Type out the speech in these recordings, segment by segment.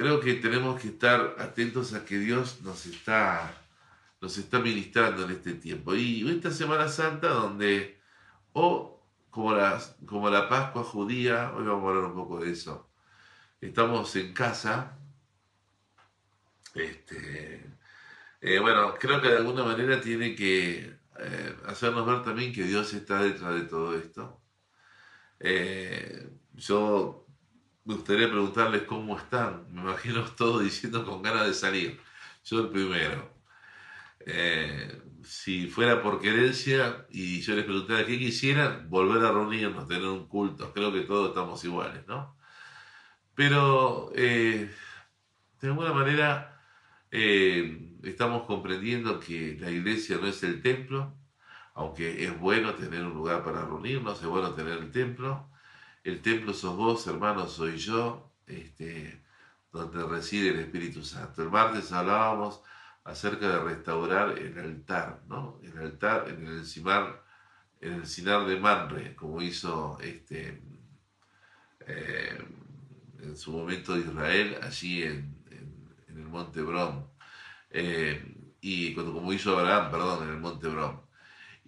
creo que tenemos que estar atentos a que Dios nos está, nos está ministrando en este tiempo. Y esta Semana Santa donde, o como, como la Pascua judía, hoy vamos a hablar un poco de eso, estamos en casa, este, eh, bueno, creo que de alguna manera tiene que eh, hacernos ver también que Dios está detrás de todo esto. Eh, yo me gustaría preguntarles cómo están. Me imagino todos diciendo con ganas de salir. Yo el primero. si fuera por querencia y yo les preguntara qué quisieran, volver a reunirnos, tener un culto. Creo que todos estamos iguales, ¿no? Pero de alguna manera eh, estamos comprendiendo que la iglesia no es el templo, aunque es bueno tener un lugar para reunirnos, es bueno tener el templo. El templo sos vos, hermanos, soy yo, este, donde reside el Espíritu Santo. El martes hablábamos acerca de restaurar el altar, ¿no? El altar en el encimar, en el Sinar de Manre, como hizo este, eh, en su momento Israel, allí en, en el monte Brom, eh, y cuando, como hizo Abraham, perdón, en el monte Brom.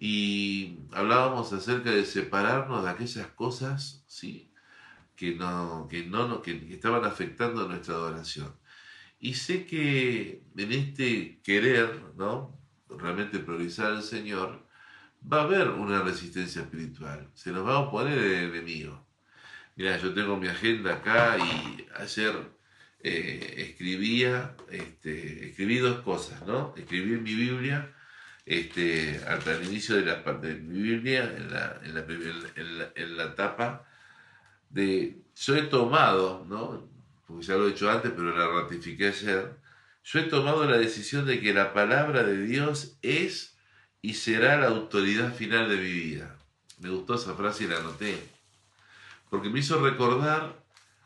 Y hablábamos acerca de separarnos de aquellas cosas, ¿sí? Que, no, que, no, que, estaban afectando nuestra adoración. Y sé que en este querer, ¿no? Realmente priorizar al Señor, va a haber una resistencia espiritual. Se nos va a oponer el enemigo. Mira, yo tengo mi agenda acá y ayer eh, escribía, este, escribí dos cosas, ¿no? Escribí en mi Biblia, este, al, inicio de la parte de mi Biblia, en la, en la, en la, tapa, de, yo he tomado, ¿no? Porque ya lo he hecho antes, pero la ratifiqué ayer, yo he tomado la decisión de que la palabra de Dios es y será la autoridad final de mi vida. Me gustó esa frase y la anoté, porque me hizo recordar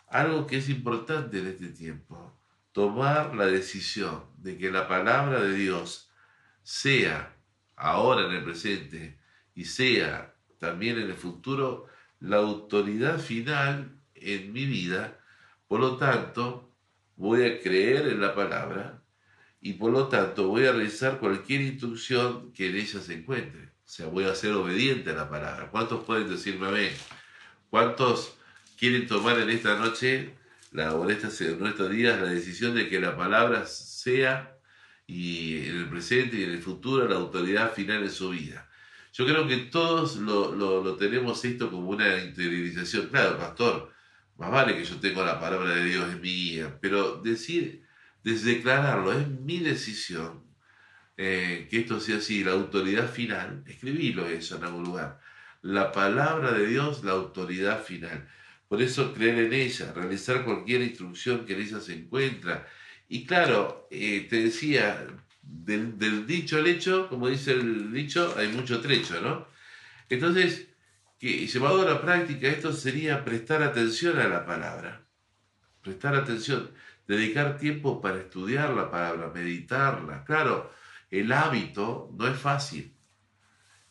algo que es importante en este tiempo, tomar la decisión de que la palabra de Dios sea ahora en el presente y sea también en el futuro la autoridad final en mi vida, por lo tanto voy a creer en la palabra y por lo tanto voy a realizar cualquier instrucción que en ella se encuentre. O sea, voy a ser obediente a la palabra. ¿Cuántos pueden decirme amén? ¿Cuántos quieren tomar en esta noche la, o en, estos días la decisión de que la palabra sea y en el presente y en el futuro la autoridad final en su vida. Yo creo que todos lo, lo, tenemos esto como una interiorización. Claro, pastor, más vale que yo tenga la palabra de Dios, es mía, pero decir, declararlo, es mi decisión eh, que esto sea así, la autoridad final, escribilo eso en algún lugar. La palabra de Dios, la autoridad final. Por eso creer en ella, realizar cualquier instrucción que en ella se encuentra. Y claro, eh, te decía, del, dicho al hecho, como dice el dicho, hay mucho trecho, ¿no? Entonces, que llevado a la práctica, esto sería prestar atención a la palabra. Prestar atención, dedicar tiempo para estudiar la palabra, meditarla. Claro, el hábito no es fácil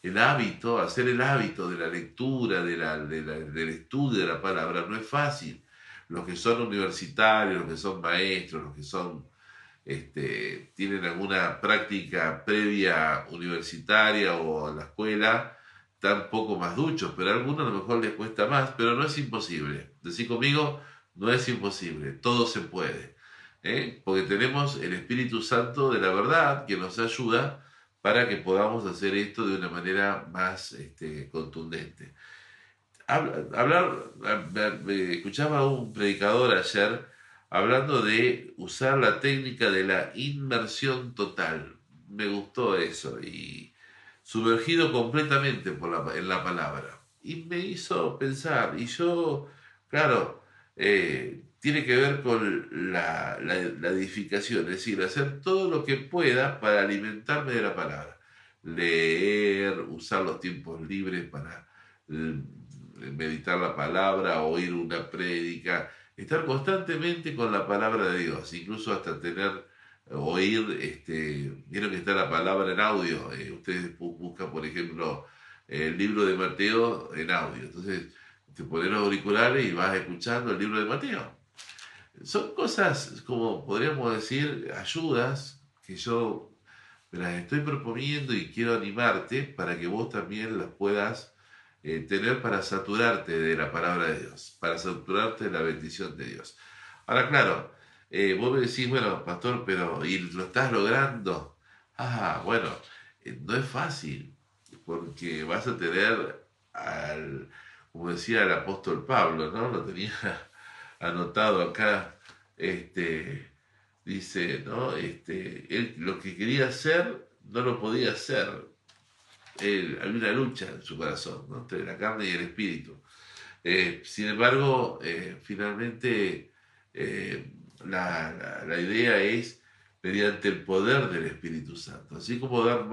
el hábito, hacer el hábito de la lectura, de la, del estudio de la palabra, no es fácil. Los que son universitarios, los que son maestros, los que son, este, tienen alguna práctica previa universitaria o a la escuela, están poco más duchos, pero a algunos a lo mejor les cuesta más, pero no es imposible. Decir conmigo, no es imposible, todo se puede. ¿eh? Porque tenemos el Espíritu Santo de la verdad que nos ayuda para que podamos hacer esto de una manera más este, contundente. Hablar, escuchaba a un predicador ayer hablando de usar la técnica de la inmersión total. Me gustó eso y sumergido completamente por la, en la palabra. Y me hizo pensar, y yo, claro, eh, tiene que ver con la, edificación, es decir, hacer todo lo que pueda para alimentarme de la palabra. Leer, usar los tiempos libres para meditar la palabra, oír una prédica, estar constantemente con la palabra de Dios, incluso hasta tener, oír, este, vieron que está la palabra en audio, eh, ustedes buscan, por ejemplo, el libro de Mateo en audio, entonces te pones los auriculares y vas escuchando el libro de Mateo. Son cosas, como podríamos decir, ayudas que yo me las estoy proponiendo y quiero animarte para que vos también las puedas eh, tener para saturarte de la palabra de Dios, para saturarte de la bendición de Dios. Ahora, claro, eh, vos me decís, bueno, pastor, pero ¿y lo estás logrando? Ah, bueno, eh, no es fácil, porque vas a tener al, como decía el apóstol Pablo, ¿no? Lo tenía anotado acá, este, dice, ¿no? Este, él lo que quería hacer no lo podía hacer. Había una lucha en su corazón, ¿no? entre la carne y el espíritu. Eh, sin embargo, eh, finalmente eh, la, la, idea es mediante el poder del Espíritu Santo. Así como dar,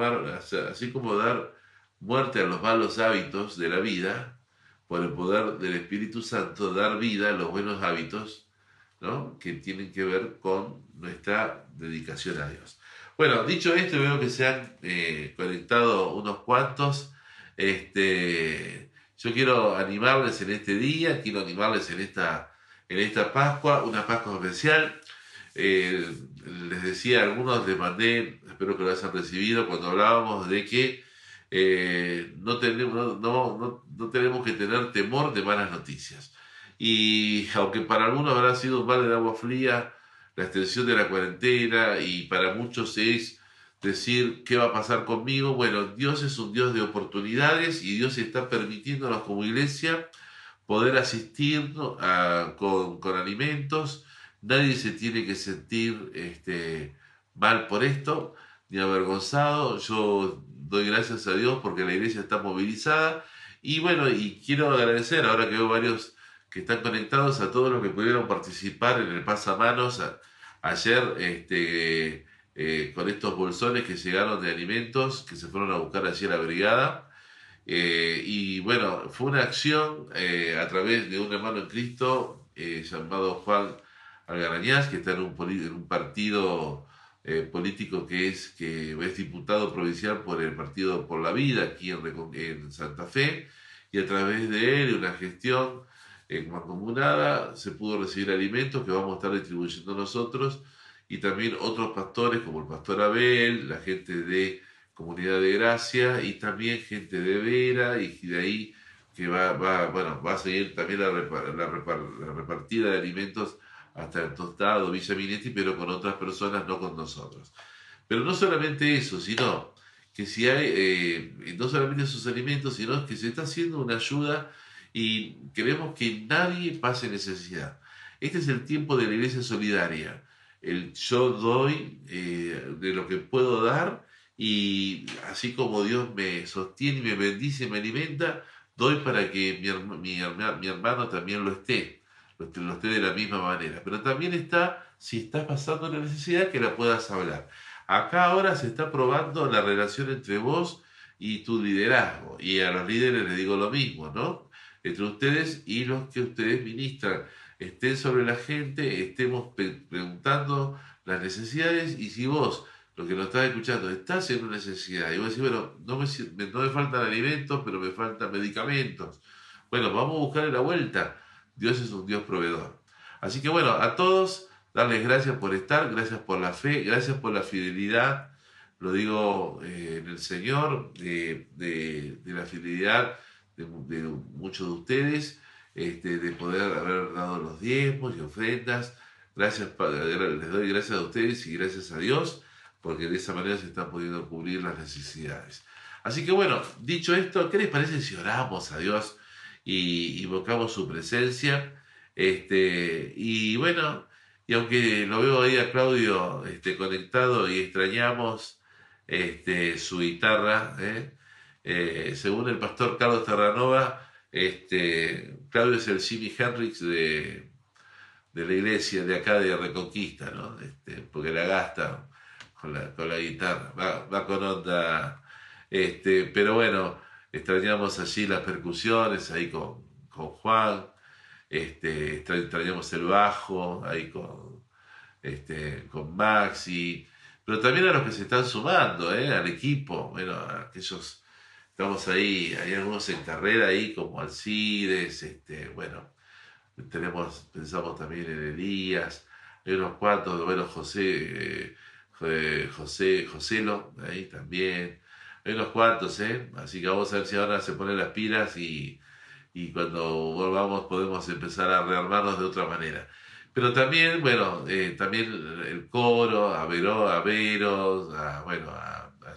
así como dar muerte a los malos hábitos de la vida, por el poder del Espíritu Santo, dar vida a los buenos hábitos ¿no? que tienen que ver con nuestra dedicación a Dios. Bueno, dicho esto, veo que se han eh, conectado unos cuantos. Este, yo quiero animarles en este día, quiero animarles en esta, en esta Pascua, una Pascua especial. Eh, les decía a algunos, les mandé, espero que lo hayan recibido, cuando hablábamos de que eh, no, tenemos, no, no, tenemos que tener temor de malas noticias. Y aunque para algunos habrá sido un mal de agua fría la extensión de la cuarentena y para muchos es decir qué va a pasar conmigo, bueno, Dios es un Dios de oportunidades y Dios está permitiéndonos como iglesia poder asistir con, con, alimentos. Nadie se tiene que sentir este, mal por esto, ni avergonzado. Yo doy gracias a Dios porque la iglesia está movilizada. Y bueno, y quiero agradecer, ahora que veo varios que están conectados, a todos los que pudieron participar en el pasamanos ayer este, eh, con estos bolsones que llegaron de alimentos que se fueron a buscar allí a la brigada. Eh, y bueno, fue una acción eh, a través de un hermano en Cristo llamado Juan Algarañaz, que está en un, en partido político que es, que es diputado provincial por el Partido por la Vida aquí en, Santa Fe, y a través de él, una gestión en mancomunada, se pudo recibir alimentos que vamos a estar distribuyendo nosotros, y también otros pastores como el pastor Abel, la gente de Comunidad de Gracia, y también gente de Vera, y de ahí que va, va, bueno, va a seguir también la, la, repartida de alimentos hasta el tostado, Villa Minetti, pero con otras personas, no con nosotros. Pero no solamente eso, sino que si hay, eh, no solamente esos alimentos, sino que se está haciendo una ayuda y queremos que nadie pase necesidad. Este es el tiempo de la iglesia solidaria. El yo doy eh, de lo que puedo dar y así como Dios me sostiene, me bendice, me alimenta, doy para que mi, mi, mi hermano también lo esté lo esté de la misma manera. Pero también está, si estás pasando la necesidad, que la puedas hablar. Acá ahora se está probando la relación entre vos y tu liderazgo. Y a los líderes les digo lo mismo, ¿no? Entre ustedes y los que ustedes ministran. Estén sobre la gente, estemos preguntando las necesidades y si vos, lo que nos estás escuchando, estás en una necesidad y vos decís, bueno, no me, no me faltan alimentos, pero me faltan medicamentos. Bueno, vamos a buscarle la vuelta Dios es un Dios proveedor. Así que bueno, a todos, darles gracias por estar, gracias por la fe, gracias por la fidelidad, lo digo eh, en el Señor, de, la fidelidad de, muchos de ustedes, este, de poder haber dado los diezmos y ofrendas. Gracias, les doy gracias a ustedes y gracias a Dios, porque de esa manera se están pudiendo cubrir las necesidades. Así que bueno, dicho esto, ¿qué les parece si oramos a Dios? y invocamos su presencia. Este, y bueno, y aunque lo veo ahí a Claudio este, conectado y extrañamos este, su guitarra, ¿eh? Eh, según el pastor Carlos Terranova, este, Claudio es el Jimi Hendrix de, de la iglesia de acá de Reconquista, ¿no? Este, porque la gasta con la, con la guitarra, va, va con onda. Este, pero bueno, extrañamos allí las percusiones ahí con, con Juan, este, extrañamos el bajo ahí con, este, con Maxi, pero también a los que se están sumando, ¿eh? al equipo, bueno, aquellos, estamos ahí, hay algunos en carrera ahí como Alcides, este, bueno, tenemos, pensamos también en Elías, hay unos cuantos, bueno, José, eh, José, Joselo, ahí también, hay unos cuantos, ¿eh? Así que vamos a ver si ahora se ponen las pilas y, y cuando volvamos podemos empezar a rearmarnos de otra manera. Pero también, bueno, eh, también el coro, a Vero, a Veros, a, bueno, a, a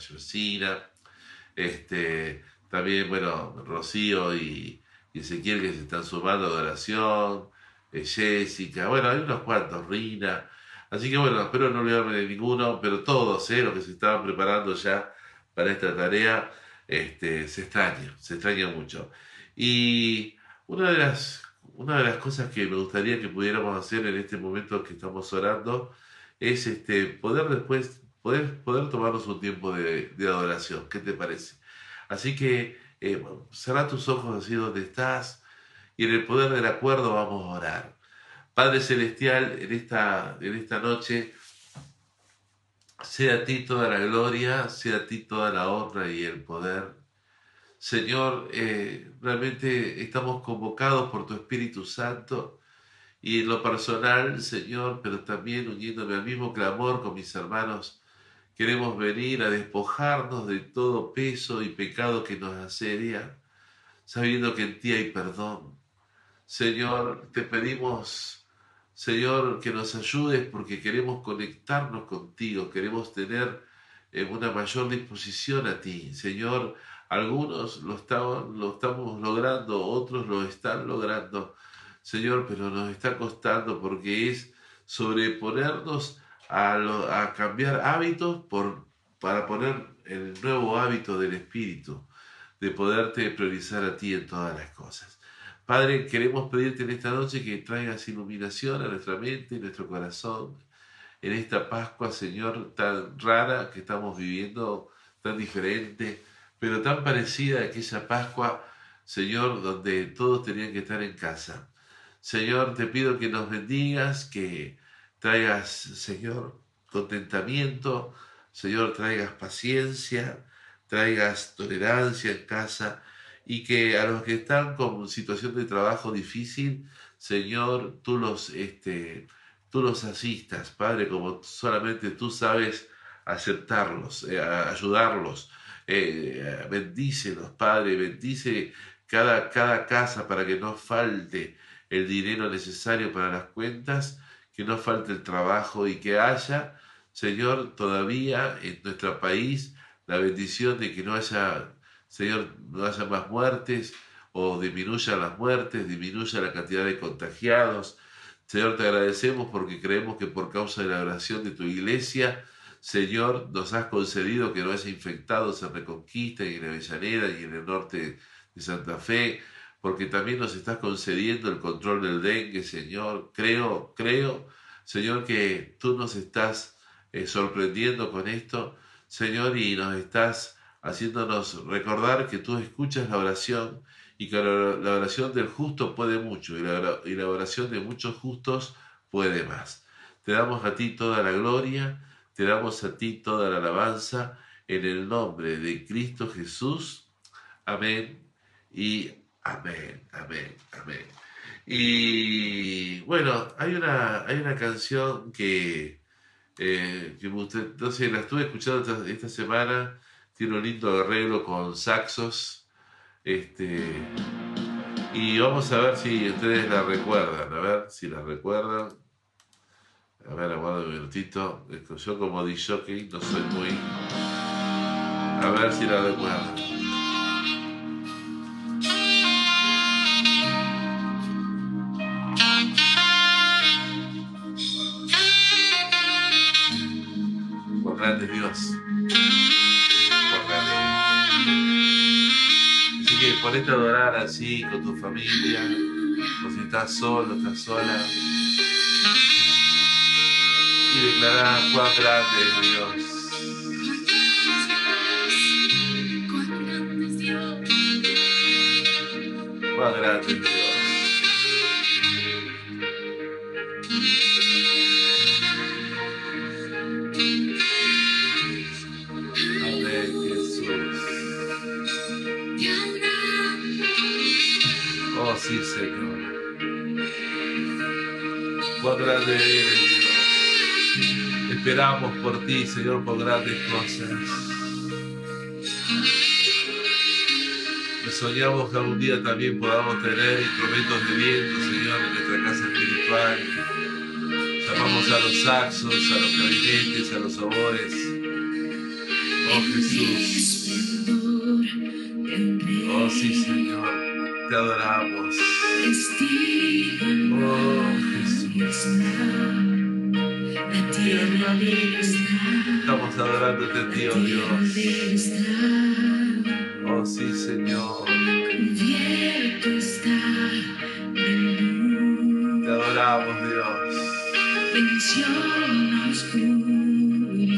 este, también, bueno, Rocío y, Ezequiel que se están sumando de oración, eh, Jessica, bueno, hay unos cuantos, Rina. Así que bueno, espero no olvidarme de ninguno, pero todos, eh, los que se estaban preparando ya para esta tarea, este, se extraña, se extraña mucho. Y una de las una de las cosas que me gustaría que pudiéramos hacer en este momento que estamos orando es este, poder después, poder, poder tomarnos un tiempo de, adoración. ¿Qué te parece? Así que eh, cerra tus ojos así donde estás y en el poder del acuerdo vamos a orar. Padre Celestial, en esta, en esta noche, sea a ti toda la gloria, sea a ti toda la honra y el poder. Señor, eh, realmente estamos convocados por tu Espíritu Santo y en lo personal, Señor, pero también uniéndome al mismo clamor con mis hermanos, queremos venir a despojarnos de todo peso y pecado que nos asedia, sabiendo que en ti hay perdón. Señor, te pedimos, Señor, que nos ayudes porque queremos conectarnos contigo, queremos tener eh, una mayor disposición a ti. Señor, algunos lo, lo estamos logrando, otros lo están logrando, Señor, pero nos está costando porque es sobreponernos a, a cambiar hábitos por, para poner el nuevo hábito del Espíritu, de poderte priorizar a ti en todas las cosas. Padre, queremos pedirte en esta noche que traigas iluminación a nuestra mente y nuestro corazón en esta Pascua, Señor, tan rara que estamos viviendo, tan diferente pero tan parecida a aquella Pascua, Señor, donde todos tenían que estar en casa. Señor, te pido que nos bendigas, que traigas, Señor, contentamiento, Señor, traigas paciencia, traigas tolerancia en casa y que a los que están con situación de trabajo difícil, Señor, tú los, este, tú los asistas, Padre, como solamente tú sabes aceptarlos, eh, ayudarlos, eh, bendícelos, Padre, bendice cada, cada casa para que no falte el dinero necesario para las cuentas, que no falte el trabajo y que haya, Señor, todavía en nuestro país la bendición de que no haya, Señor, no haya más muertes o disminuya las muertes, disminuya la cantidad de contagiados. Señor, te agradecemos porque creemos que por causa de la oración de tu iglesia, Señor, nos has concedido que no haya infectados en Reconquista y en Avellaneda y en el norte de Santa Fe, porque también nos estás concediendo el control del dengue, Señor. Creo, creo, Señor, que tú nos estás eh, sorprendiendo con esto, Señor, y nos estás haciéndonos recordar que tú escuchas la oración y que la oración del justo puede mucho y la, y la oración de muchos justos puede más. Te damos a ti toda la gloria te damos a ti toda la alabanza en el nombre de Cristo Jesús. Amén y amén, amén, amén. Y bueno, hay una, hay una canción que, eh, que no sé, la estuve escuchando esta, semana, tiene un lindo arreglo con saxos. Este, y vamos a ver si ustedes la recuerdan, a ver si la recuerdan. A ver, aguardo un minutito. Yo como DJ no soy muy... A ver si la recuerdo. Dios. Por Así que ponete a adorar así con tu familia. O si estás solo, estás sola y declarar cuán grande es Dios. Cuán grande es Dios. Cuán grande eres. Esperamos por ti, Señor, por grandes cosas. Y soñamos que algún día también podamos tener instrumentos de viento, Señor, en nuestra casa espiritual. Llamamos a los saxos, a los clarinetes, a los oboes. Oh Jesús. Oh sí, Señor. Te adoramos. Oh. Estamos adorándote oh Dios. Oh sí, Señor. Te adoramos, Dios.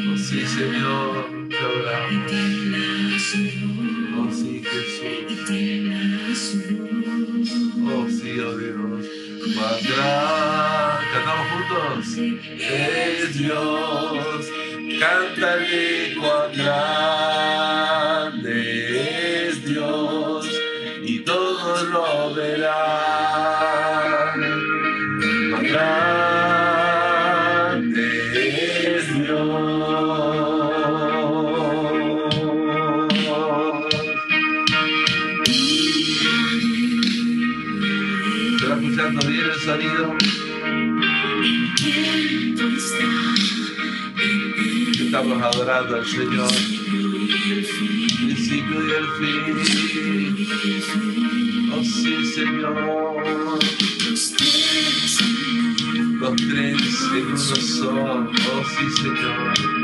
Oh sí, Señor. Te adoramos. Adorando al Señor. Principio y el fin. Oh sí, Señor. Los tres en uno son. Oh sí, Señor.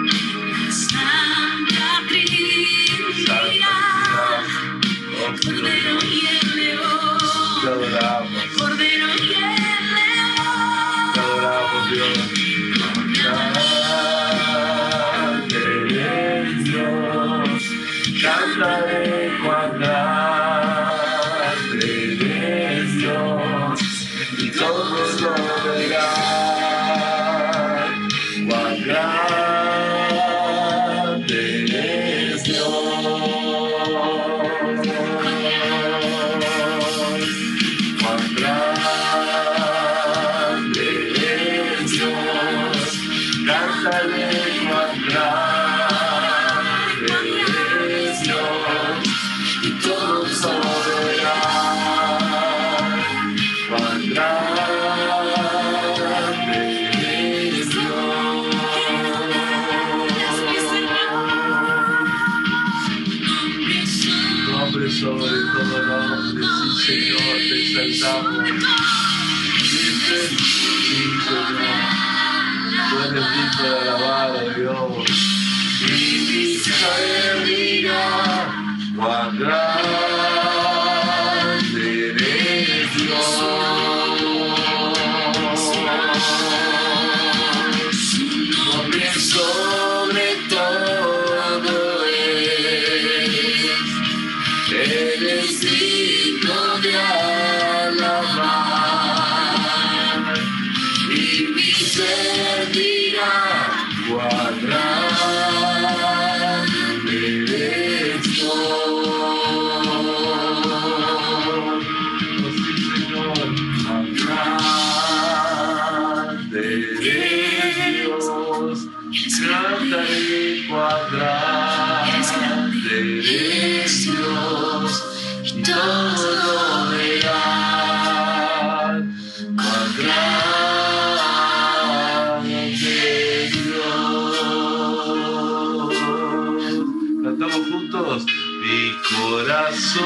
Cantamos juntos. Mi corazón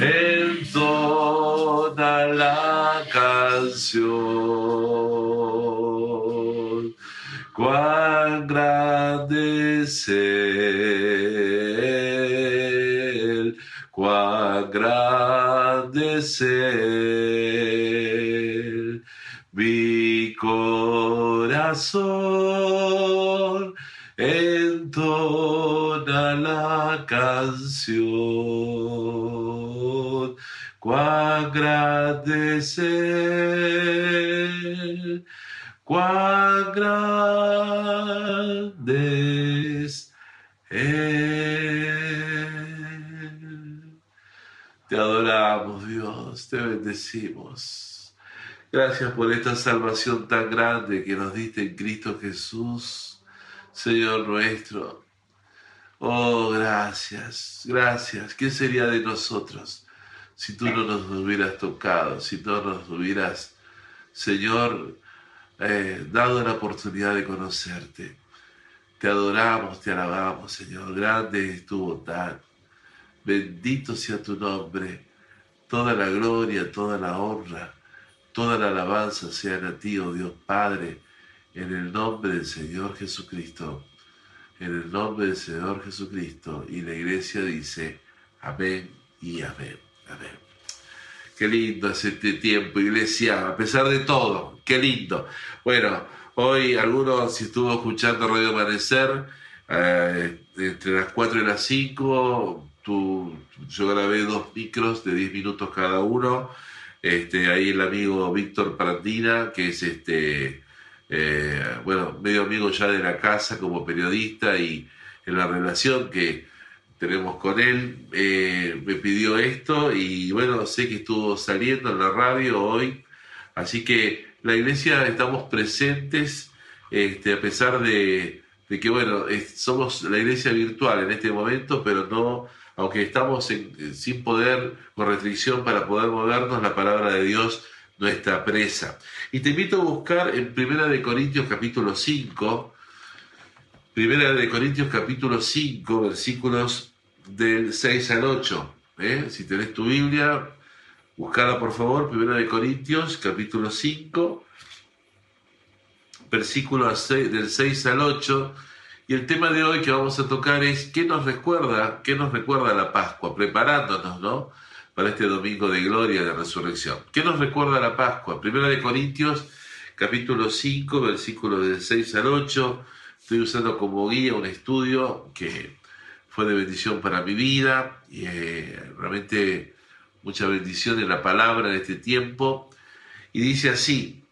entona la canción. Cuán grande. Corazón entona la canción. Cuán grande. Te adoramos, Dios, te bendecimos. Gracias por esta salvación tan grande que nos diste en Cristo Jesús, Señor nuestro. Oh, gracias, gracias. ¿Qué sería de nosotros si tú no nos hubieras tocado, si no nos hubieras, Señor, eh, dado la oportunidad de conocerte? Te adoramos, te alabamos, Señor. Grande es tu bondad. Bendito sea tu nombre. Toda la gloria, toda la honra, toda la alabanza sean a ti, oh Dios Padre, en el nombre del Señor Jesucristo. En el nombre del Señor Jesucristo. Y la iglesia dice, amén y amén. Amén. Qué lindo es este tiempo, iglesia, a pesar de todo. Qué lindo. Bueno, hoy algunos, si estuvo escuchando Radio Amanecer, eh, entre las 4 y las 5, tú, yo grabé dos micros de 10 minutos cada uno. Este, ahí el amigo Víctor Prandina, que es este, eh, bueno, medio amigo ya de la casa como periodista y en la relación que tenemos con él, eh, me pidió esto y bueno, sé que estuvo saliendo en la radio hoy, así que la iglesia estamos presentes, este, a pesar de, que bueno, somos la iglesia virtual en este momento, pero no, aunque estamos en- sin poder, con restricción para poder movernos, la palabra de Dios nuestra presa. Y te invito a buscar en Primera de Corintios capítulo 5, Primera de Corintios capítulo 5, versículos del 6 al 8. ¿eh? Si tenés tu Biblia, buscala por favor, Primera de Corintios capítulo 5, versículos del 6 al 8. Y el tema de hoy que vamos a tocar es qué nos recuerda, qué nos recuerda la Pascua, preparándonos, ¿no? Para este domingo de gloria de resurrección. ¿Qué nos recuerda la Pascua? Primera de Corintios, capítulo 5, versículos del 6 al 8. Estoy usando como guía un estudio que fue de bendición para mi vida y eh, realmente mucha bendición en la palabra en este tiempo. Y dice así,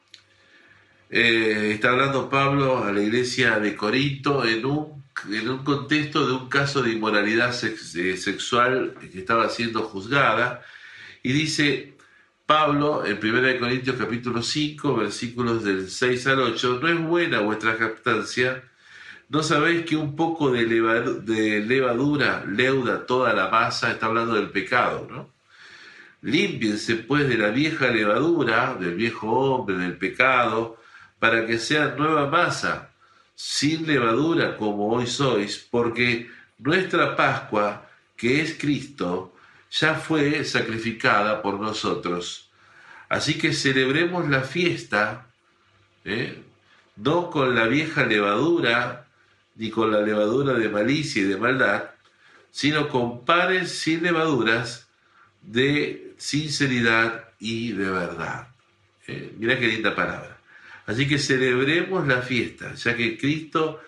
eh, está hablando Pablo a la iglesia de Corinto en un, en un contexto de un caso de inmoralidad eh, sexual que estaba siendo juzgada. Y dice Pablo en 1 Corintios capítulo 5, versículos del 6 al 8, no es buena vuestra captancia, ¿no sabéis que un poco de, leva- de levadura leuda toda la masa? Está hablando del pecado, ¿no? Límpiense pues de la vieja levadura, del viejo hombre, del pecado, para que sea nueva masa, sin levadura como hoy sois, porque nuestra Pascua, que es Cristo, ya fue sacrificada por nosotros. Así que celebremos la fiesta, ¿eh? no con la vieja levadura, ni con la levadura de malicia y de maldad, sino con panes sin levaduras de sinceridad y de verdad. Eh, mirá qué linda palabra. Así que celebremos la fiesta, ya que Cristo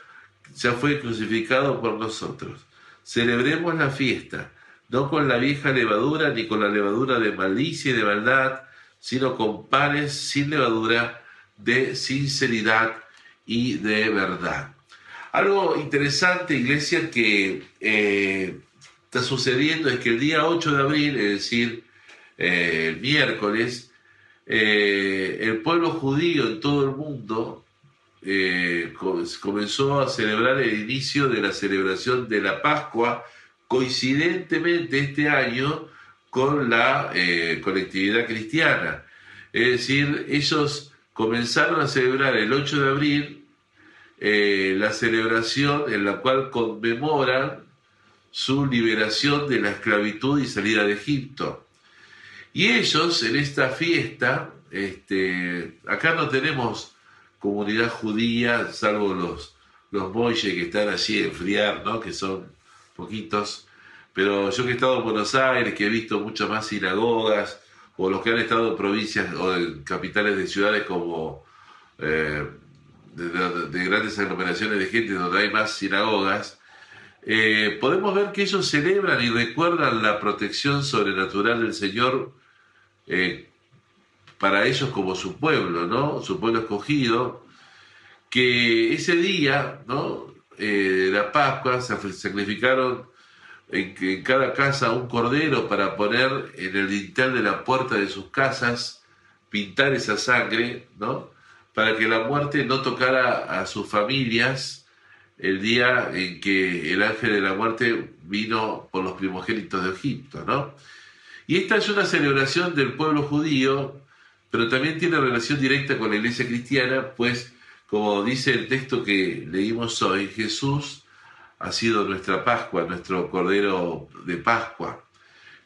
ya fue crucificado por nosotros. Celebremos la fiesta, no con la vieja levadura ni con la levadura de malicia y de maldad, sino con panes sin levadura de sinceridad y de verdad. Algo interesante, iglesia, que eh, está sucediendo es que el día 8 de abril, es decir, eh, el miércoles, eh, el pueblo judío en todo el mundo eh, co- comenzó a celebrar el inicio de la celebración de la Pascua, coincidentemente este año con la eh, colectividad cristiana. Es decir, ellos comenzaron a celebrar el 8 de abril la celebración en la cual conmemoran su liberación de la esclavitud y salida de Egipto. Y ellos en esta fiesta, este, acá no tenemos comunidad judía, salvo los, los moyes que están allí en Friar, ¿no? que son poquitos, pero yo que he estado en Buenos Aires, que he visto muchas más sinagogas, o los que han estado en provincias o en capitales de ciudades como eh, de grandes aglomeraciones de gente donde hay más sinagogas, eh, podemos ver que ellos celebran y recuerdan la protección sobrenatural del Señor eh, para ellos como su pueblo, ¿no? Su pueblo escogido, que ese día, ¿no? Eh, la Pascua se sacrificaron en, en cada casa un cordero para poner en el dintel de la puerta de sus casas pintar esa sangre, ¿no? Para que la muerte no tocara a sus familias el día en que el ángel de la muerte vino por los primogénitos de Egipto, ¿no? Y esta es una celebración del pueblo judío, pero también tiene relación directa con la iglesia cristiana, pues como dice el texto que leímos hoy, Jesús ha sido nuestra Pascua, nuestro Cordero de Pascua,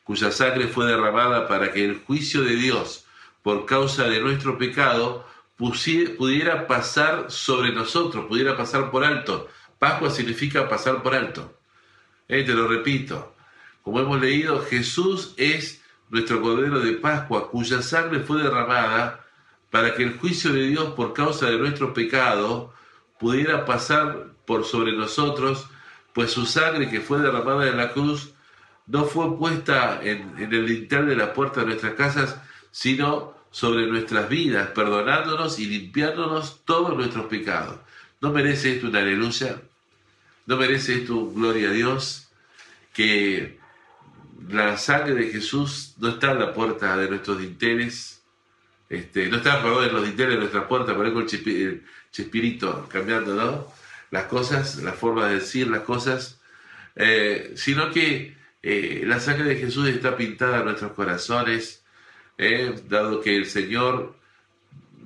cuya sangre fue derramada para que el juicio de Dios por causa de nuestro pecado pudiera pasar sobre nosotros, pudiera pasar por alto. Pascua significa pasar por alto. Eh, te lo repito, como hemos leído, Jesús es nuestro Cordero de Pascua, cuya sangre fue derramada para que el juicio de Dios por causa de nuestro pecado pudiera pasar por sobre nosotros, pues su sangre que fue derramada en la cruz no fue puesta en, el dintel de la puerta de nuestras casas, sino sobre nuestras vidas, perdonándonos y limpiándonos todos nuestros pecados. ¿No merece esto una aleluya? ¿No merece esto un gloria a Dios? Que la sangre de Jesús no está en la puerta de nuestros dinteles, este, no está perdón, en los dinteles de nuestra puerta, ahí con el el chispirito cambiando. Las cosas, la forma de decir las cosas, eh, sino que eh, la sangre de Jesús está pintada en nuestros corazones, eh, dado que el Señor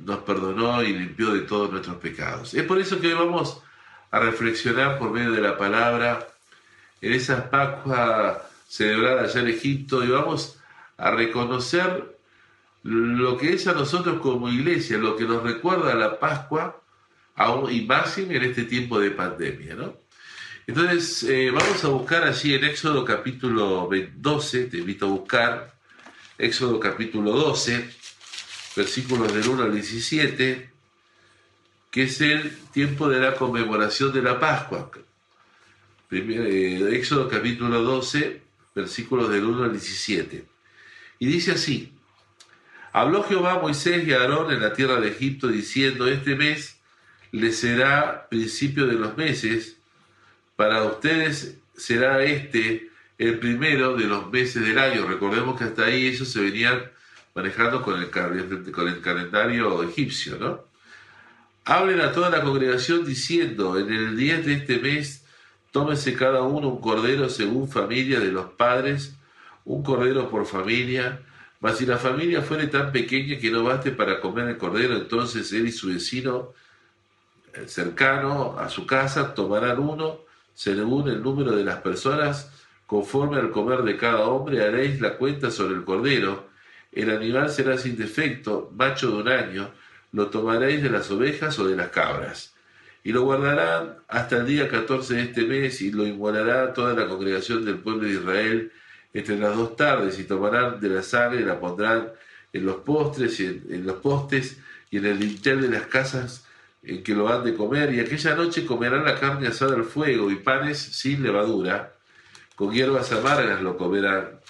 nos perdonó y limpió de todos nuestros pecados. Es por eso que hoy vamos a reflexionar por medio de la palabra en esa Pascua celebrada allá en Egipto y vamos a reconocer lo que es a nosotros como iglesia, lo que nos recuerda a la Pascua, aún y máximo en este tiempo de pandemia, ¿no? Entonces, eh, vamos a buscar allí en Éxodo capítulo 12, te invito a buscar Éxodo capítulo 12, versículos del 1 al 17, que es el tiempo de la conmemoración de la Pascua. Eh, Éxodo capítulo 12, versículos del 1 al 17. Y dice así, Habló Jehová a Moisés y a Aarón en la tierra de Egipto diciendo, este mes les será principio de los meses, para ustedes será este el primero de los meses del año. Recordemos que hasta ahí ellos se venían manejando con el, calendario egipcio, ¿no? Hablen a toda la congregación diciendo, en el 10 de este mes, tómese cada uno un cordero según familia de los padres, un cordero por familia, mas si la familia fuere tan pequeña que no baste para comer el cordero, entonces él y su vecino eh, cercano a su casa tomarán uno según el número de las personas, conforme al comer de cada hombre haréis la cuenta sobre el cordero. El animal será sin defecto, macho de un año, lo tomaréis de las ovejas o de las cabras. Y lo guardarán hasta el día 14 de este mes y lo inmolará toda la congregación del pueblo de Israel entre las dos tardes y tomarán de la sangre y la pondrán en los postres y en, los postes y en el dintel de las casas en que lo han de comer y aquella noche comerán la carne asada al fuego y panes sin levadura con hierbas amargas lo comerán.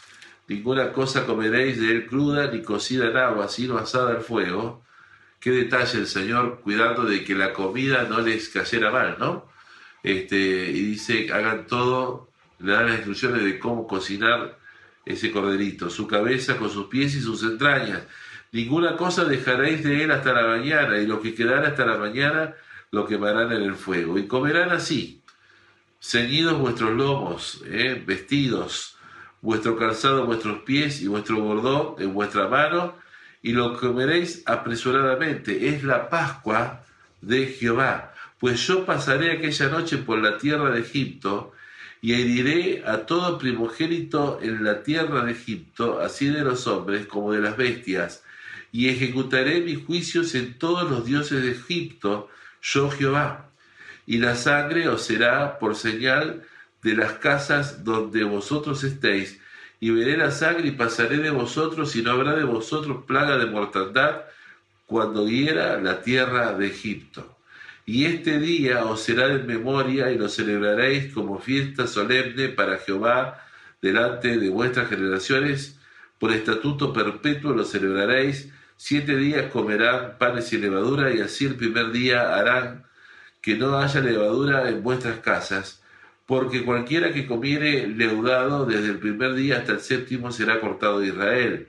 Ninguna cosa comeréis de él cruda ni cocida en agua sino asada al fuego qué detalle el Señor cuidando de que la comida no les cayera mal no este y dice hagan todo le dan las instrucciones de cómo cocinar ese corderito, su cabeza con sus pies y sus entrañas. Ninguna cosa dejaréis de él hasta la mañana, y lo que quedara hasta la mañana lo quemarán en el fuego. Y comerán así, ceñidos vuestros lomos, ¿eh? vestidos, vuestro calzado vuestros pies y vuestro bordón en vuestra mano, y lo comeréis apresuradamente. Es la Pascua de Jehová. Pues yo pasaré aquella noche por la tierra de Egipto, y heriré a todo primogénito en la tierra de Egipto, así de los hombres como de las bestias, y ejecutaré mis juicios en todos los dioses de Egipto, yo Jehová. Y la sangre os será por señal de las casas donde vosotros estéis, y veré la sangre y pasaré de vosotros, y no habrá de vosotros plaga de mortandad cuando hiera la tierra de Egipto. Y este día os será en memoria y lo celebraréis como fiesta solemne para Jehová delante de vuestras generaciones. Por estatuto perpetuo lo celebraréis. Siete días comerán panes sin levadura y así el primer día harán que no haya levadura en vuestras casas. Porque cualquiera que comiere leudado desde el primer día hasta el séptimo será cortado de Israel.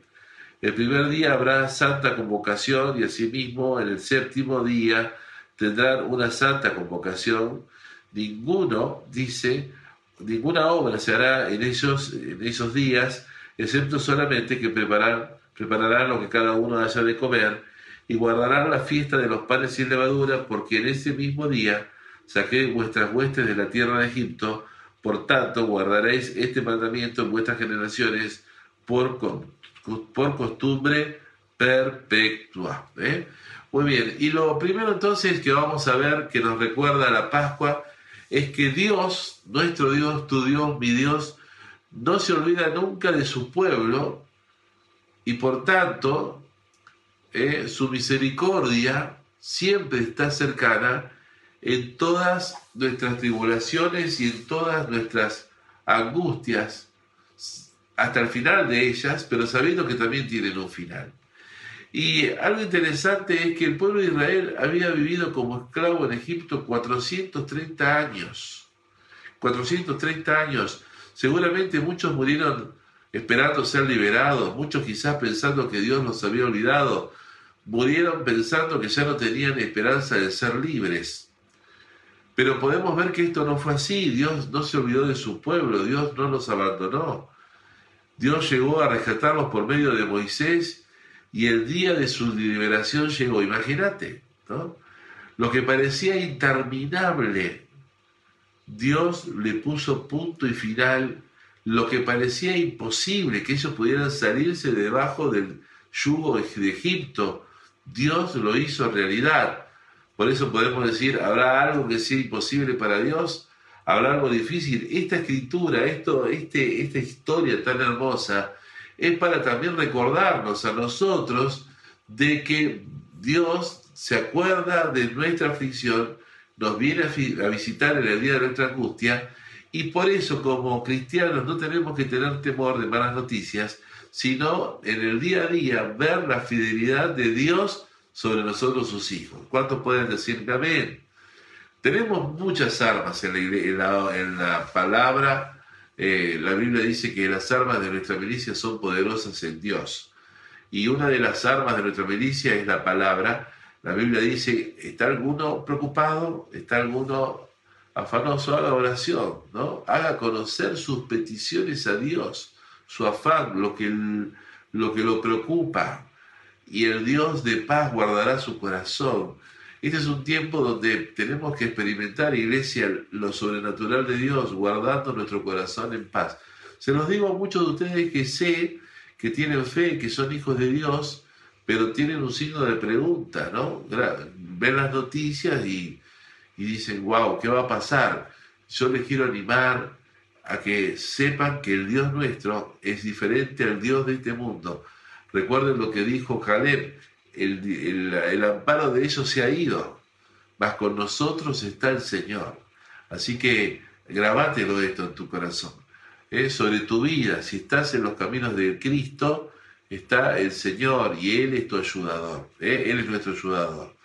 El primer día habrá santa convocación y asimismo en el séptimo día tendrán una santa convocación. Ninguno, dice, ninguna obra se hará en esos, en esos días, excepto solamente que preparar, prepararán lo que cada uno haya de comer y guardarán la fiesta de los panes sin levadura, porque en ese mismo día saqué vuestras huestes de la tierra de Egipto. Por tanto, guardaréis este mandamiento en vuestras generaciones por, por costumbre perpetua. ¿eh? Muy bien, y lo primero entonces que vamos a ver que nos recuerda la Pascua es que Dios, nuestro Dios, tu Dios, mi Dios, no se olvida nunca de su pueblo y por tanto eh, su misericordia siempre está cercana en todas nuestras tribulaciones y en todas nuestras angustias, hasta el final de ellas, pero sabiendo que también tienen un final. Y algo interesante es que el pueblo de Israel había vivido como esclavo en Egipto 430 años. 430 años. Seguramente muchos murieron esperando ser liberados, muchos quizás pensando que Dios los había olvidado, murieron pensando que ya no tenían esperanza de ser libres. Pero podemos ver que esto no fue así, Dios no se olvidó de su pueblo, Dios no los abandonó. Dios llegó a rescatarlos por medio de Moisés y el día de su liberación llegó, imagínate, ¿no? Lo que parecía interminable, Dios le puso punto y final, lo que parecía imposible, que ellos pudieran salirse debajo del yugo de Egipto, Dios lo hizo realidad. Por eso podemos decir, ¿habrá algo que sea imposible para Dios? ¿Habrá algo difícil? Esta escritura, esto, este, esta historia tan hermosa, es para también recordarnos a nosotros de que Dios se acuerda de nuestra aflicción, nos viene a, a visitar en el día de nuestra angustia, y por eso como cristianos no tenemos que tener temor de malas noticias, sino en el día a día ver la fidelidad de Dios sobre nosotros sus hijos. ¿Cuántos pueden decir que amén? Tenemos muchas armas en la, palabra. eh, la Biblia dice que las armas de nuestra milicia son poderosas en Dios. Y una de las armas de nuestra milicia es la palabra. La Biblia dice, ¿está alguno preocupado? ¿Está alguno afanoso? Haga oración, ¿no? Haga conocer sus peticiones a Dios, su afán, lo que, lo, que lo preocupa. Y el Dios de paz guardará su corazón. Este es un tiempo donde tenemos que experimentar, iglesia, lo sobrenatural de Dios, guardando nuestro corazón en paz. Se los digo a muchos de ustedes que sé que tienen fe, que son hijos de Dios, pero tienen un signo de pregunta, ¿no? Ven las noticias y, y dicen, wow, ¿qué va a pasar? Yo les quiero animar a que sepan que el Dios nuestro es diferente al Dios de este mundo. Recuerden lo que dijo Caleb, el, el- amparo de ellos se ha ido, mas con nosotros está el Señor. Así que grabátelo esto en tu corazón. ¿eh? Sobre tu vida, si estás en los caminos de Cristo, está el Señor y Él es tu ayudador. ¿eh? Él es nuestro ayudador.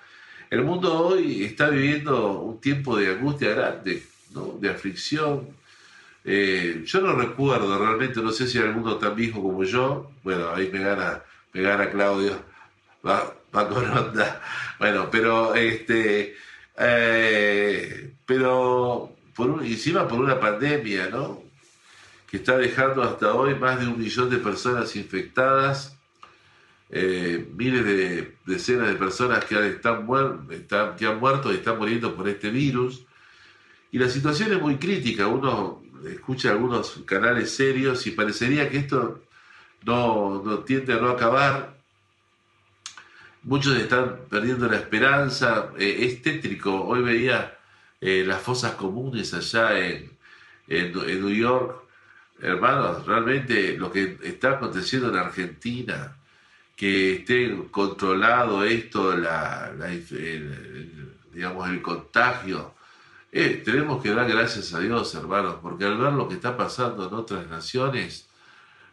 El mundo hoy está viviendo un tiempo de angustia grande, ¿no? de aflicción. Eh, yo no recuerdo realmente, no sé si hay alguno tan viejo como yo. Bueno, ahí me gana, Claudio. Va, va con onda. Bueno, pero este. eh, pero por encima por una pandemia, ¿no? Que está dejando hasta hoy más de un millón de personas infectadas eh, miles de decenas de personas que han, están están- que han muerto y están muriendo por este virus. Y la situación es muy crítica. Uno escucha algunos canales serios y parecería que esto no, no tiende a no acabar. Muchos están perdiendo la esperanza. Eh, es tétrico. Hoy veía eh, las fosas comunes allá en, en, en New York. Hermanos, realmente lo que está aconteciendo en Argentina, que esté controlado esto, la, digamos, el contagio. Eh, tenemos que dar gracias a Dios, hermanos, porque al ver lo que está pasando en otras naciones,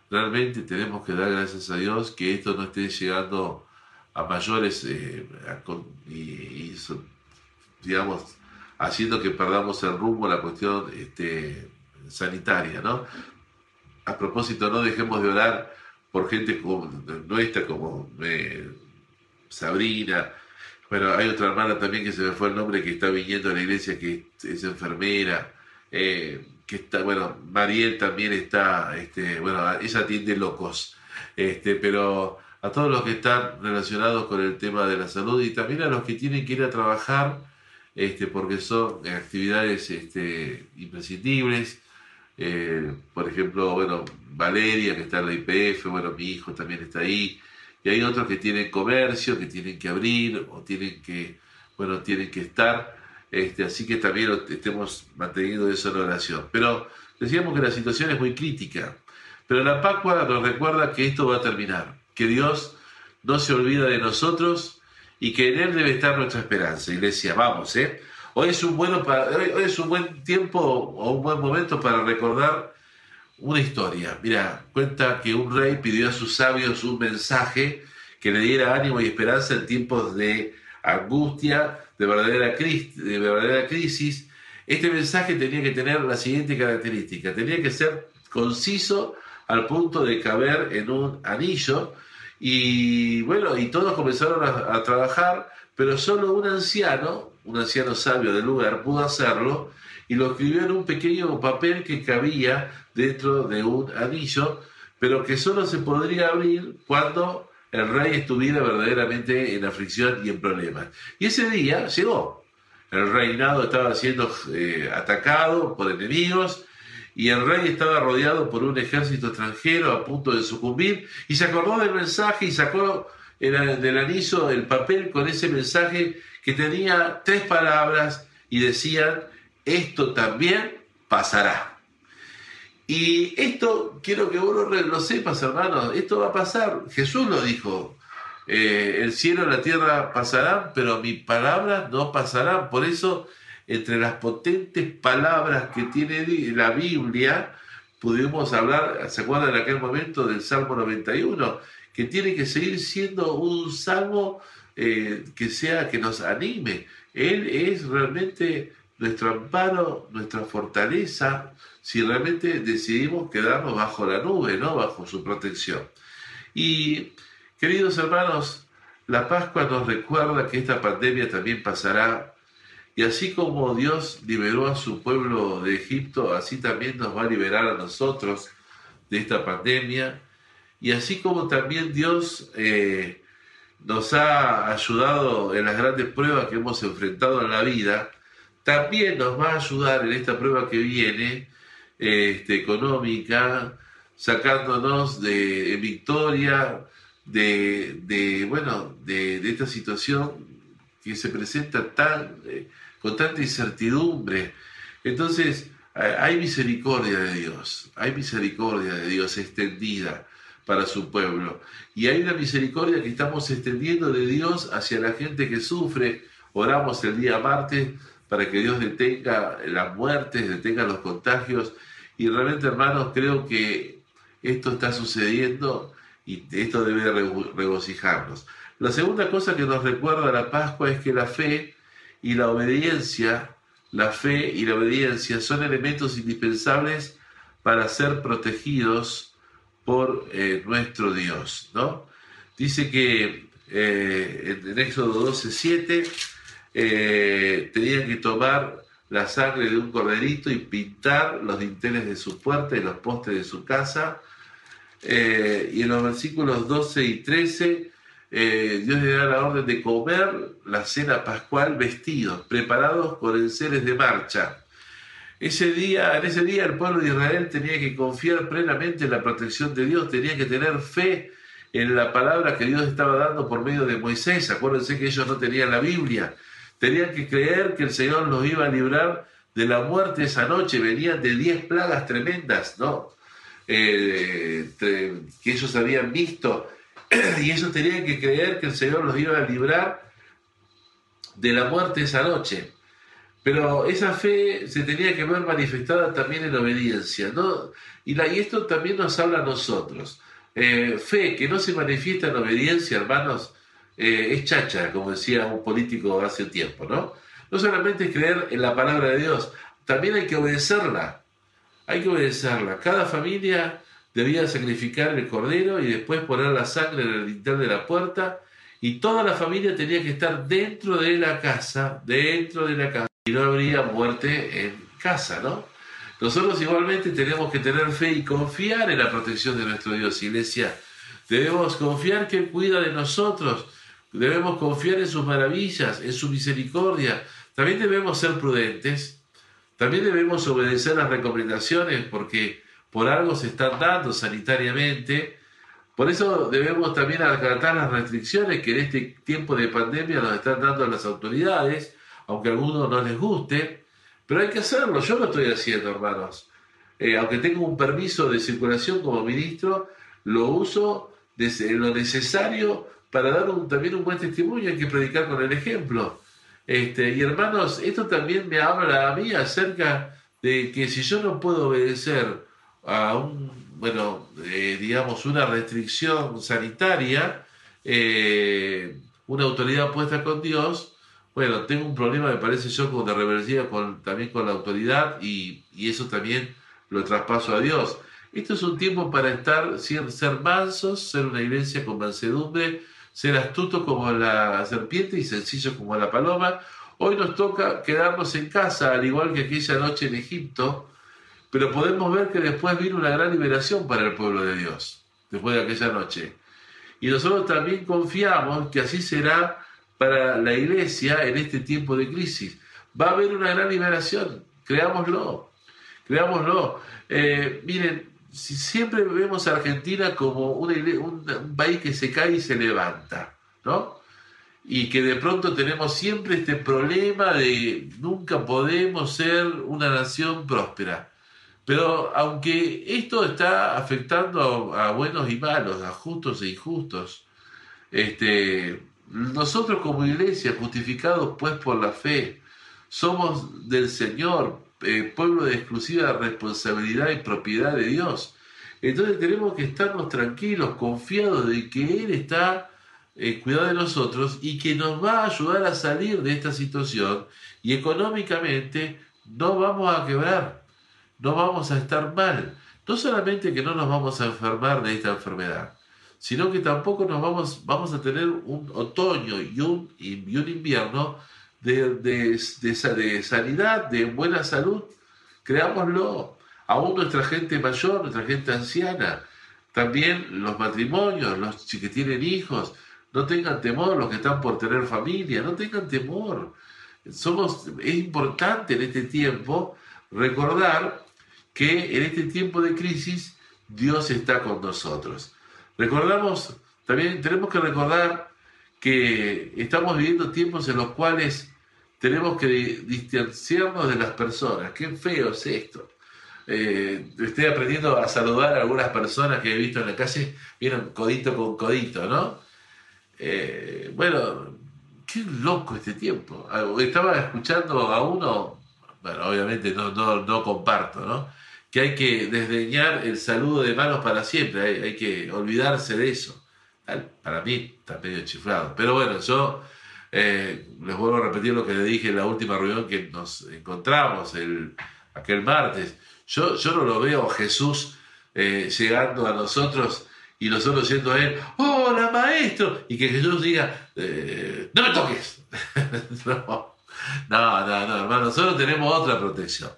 realmente tenemos que dar gracias a Dios que esto no esté llegando a mayores eh, y, digamos, haciendo que perdamos el rumbo a la cuestión este, sanitaria, ¿no? A propósito, no dejemos de orar por gente como, nuestra como eh, Sabrina. Bueno, hay otra hermana también que se me fue el nombre que está viniendo a la iglesia que es, enfermera. eh, que está, bueno, Mariel también está, este, bueno, ella atiende locos. Este, pero a todos los que están relacionados con el tema de la salud y también a los que tienen que ir a trabajar, este, porque son actividades este, imprescindibles. Eh, por ejemplo, bueno, Valeria, que está en la IPF, bueno, mi hijo también está ahí. Y hay otros que tienen comercio, que tienen que abrir o tienen que, bueno, tienen que estar. Este, así que también estemos manteniendo eso en oración. Pero decíamos que la situación es muy crítica. Pero la Pascua nos recuerda que esto va a terminar, que Dios no se olvida de nosotros y que en Él debe estar nuestra esperanza. Iglesia, vamos, ¿eh? Hoy es un, bueno para, hoy es un buen tiempo o un buen momento para recordar una historia. Mira, cuenta que un rey pidió a sus sabios un mensaje que le diera ánimo y esperanza en tiempos de angustia, de verdadera, de verdadera crisis. Este mensaje tenía que tener la siguiente característica, tenía que ser conciso al punto de caber en un anillo y bueno, y todos comenzaron a trabajar, pero solo un anciano, un anciano sabio del lugar, pudo hacerlo y lo escribió en un pequeño papel que cabía dentro de un anillo, pero que solo se podría abrir cuando el rey estuviera verdaderamente en aflicción y en problemas. Y ese día llegó. El reinado estaba siendo eh, atacado por enemigos y el rey estaba rodeado por un ejército extranjero a punto de sucumbir y se acordó del mensaje y sacó el- del anillo el papel con ese mensaje que tenía tres palabras y decían, esto también pasará. Y esto quiero que vos lo, sepas, hermanos, esto va a pasar. Jesús lo dijo, eh, el cielo y la tierra pasarán, pero mis palabras no pasarán. Por eso, entre las potentes palabras que tiene la Biblia, pudimos hablar, ¿se acuerdan en aquel momento del Salmo 91? Que tiene que seguir siendo un salmo eh, que sea, que nos anime. Él es realmente nuestro amparo, nuestra fortaleza, si realmente decidimos quedarnos bajo la nube, ¿no? Bajo su protección. Y, queridos hermanos, la Pascua nos recuerda que esta pandemia también pasará. Y así como Dios liberó a su pueblo de Egipto, así también nos va a liberar a nosotros de esta pandemia. Y así como también Dios eh, nos ha ayudado en las grandes pruebas que hemos enfrentado en la vida, también nos va a ayudar en esta prueba que viene, este, económica, sacándonos de victoria, de, de, bueno, de, de esta situación que se presenta tan, eh, con tanta incertidumbre. Entonces, hay misericordia de Dios, hay misericordia de Dios extendida para su pueblo. Y hay una misericordia que estamos extendiendo de Dios hacia la gente que sufre. Oramos el día martes para que Dios detenga las muertes, detenga los contagios. Y realmente, hermanos, creo que esto está sucediendo y esto debe rego- regocijarnos. La segunda cosa que nos recuerda la Pascua es que la fe y la obediencia, la fe y la obediencia son elementos indispensables para ser protegidos por eh, nuestro Dios, ¿no? Dice que eh, en Éxodo 12, 7 eh, tenían que tomar la sangre de un corderito y pintar los dinteles de su puerta y los postes de su casa. Eh, y en los versículos 12 y 13, eh, Dios le da la orden de comer la cena pascual vestidos, preparados con enseres de marcha. Ese día, en ese día el pueblo de Israel tenía que confiar plenamente en la protección de Dios, tenía que tener fe en la palabra que Dios estaba dando por medio de Moisés. Acuérdense que ellos no tenían la Biblia. Tenían que creer que el Señor los iba a librar de la muerte esa noche. Venían de diez plagas tremendas, ¿no? Eh, que ellos habían visto. y ellos tenían que creer que el Señor los iba a librar de la muerte esa noche. Pero esa fe se tenía que ver manifestada también en obediencia, ¿no? Y, la, y esto también nos habla a nosotros. Eh, fe que no se manifiesta en obediencia, hermanos, eh, es chacha, como decía un político hace tiempo, ¿no? No solamente es creer en la palabra de Dios, también hay que obedecerla. Hay que obedecerla. Cada familia debía sacrificar el cordero y después poner la sangre en el dintel de la puerta y toda la familia tenía que estar dentro de la casa, dentro de la casa, y no habría muerte en casa, ¿no? Nosotros igualmente tenemos que tener fe y confiar en la protección de nuestro Dios, iglesia. Debemos confiar que Él cuida de nosotros, debemos confiar en sus maravillas, en su misericordia. También debemos ser prudentes, también debemos obedecer las recomendaciones porque por algo se están dando sanitariamente. Por eso debemos también acatar las restricciones que en este tiempo de pandemia nos están dando las autoridades, aunque a algunos no les guste. Pero hay que hacerlo, yo lo estoy haciendo, hermanos. Eh, aunque tengo un permiso de circulación como ministro, lo uso de lo necesario para dar un, también un buen testimonio, hay que predicar con el ejemplo. Este, y hermanos, esto también me habla a mí acerca de que si yo no puedo obedecer a un, bueno, eh, digamos, una restricción sanitaria, eh, una autoridad puesta con Dios, bueno, tengo un problema, me parece yo, con la rebeldía con, también con la autoridad y, y eso también lo traspaso a Dios. Esto es un tiempo para estar, ser, mansos, ser una iglesia con mansedumbre, ser astuto como la serpiente y sencillo como la paloma. Hoy nos toca quedarnos en casa, al igual que aquella noche en Egipto, pero podemos ver que después vino una gran liberación para el pueblo de Dios, después de aquella noche. Y nosotros también confiamos que así será para la iglesia en este tiempo de crisis. Va a haber una gran liberación, creámoslo, creámoslo. Eh, miren, siempre vemos a Argentina como un, un país que se cae y se levanta, ¿no? Y que de pronto tenemos siempre este problema de nunca podemos ser una nación próspera. Pero aunque esto está afectando a, a buenos y malos, a justos e injustos, este, nosotros como iglesia, justificados pues por la fe, somos del Señor, eh, pueblo de exclusiva responsabilidad y propiedad de Dios. Entonces tenemos que estarnos tranquilos, confiados de que Él está eh, cuidado de nosotros y que nos va a ayudar a salir de esta situación y económicamente no vamos a quebrar, no vamos a estar mal. No solamente que no nos vamos a enfermar de esta enfermedad, sino que tampoco nos vamos, vamos a tener un otoño y un, y un invierno de, de, de, de sanidad, de buena salud. Creámoslo. Aún nuestra gente mayor, nuestra gente anciana, también los matrimonios, los que tienen hijos, no tengan temor, los que están por tener familia, no tengan temor. Somos, es importante en este tiempo recordar que en este tiempo de crisis Dios está con nosotros. Recordamos, también tenemos que recordar que estamos viviendo tiempos en los cuales tenemos que di- distanciarnos de las personas. Qué feo es esto. Eh, estoy aprendiendo a saludar a algunas personas que he visto en la calle, vieron codito con codito, ¿no? Eh, bueno, qué loco este tiempo. Estaba escuchando a uno, bueno, obviamente no, no, no comparto, ¿no? Que hay que desdeñar el saludo de manos para siempre, hay que olvidarse de eso. Para mí está medio chiflado. Pero bueno, yo eh, les vuelvo a repetir lo que le dije en la última reunión que nos encontramos el, aquel martes. Yo, yo no lo veo Jesús eh, llegando a nosotros y nosotros yendo a él, hola maestro, y que Jesús diga, eh, no me toques. no, no, no, hermano, nosotros tenemos otra protección.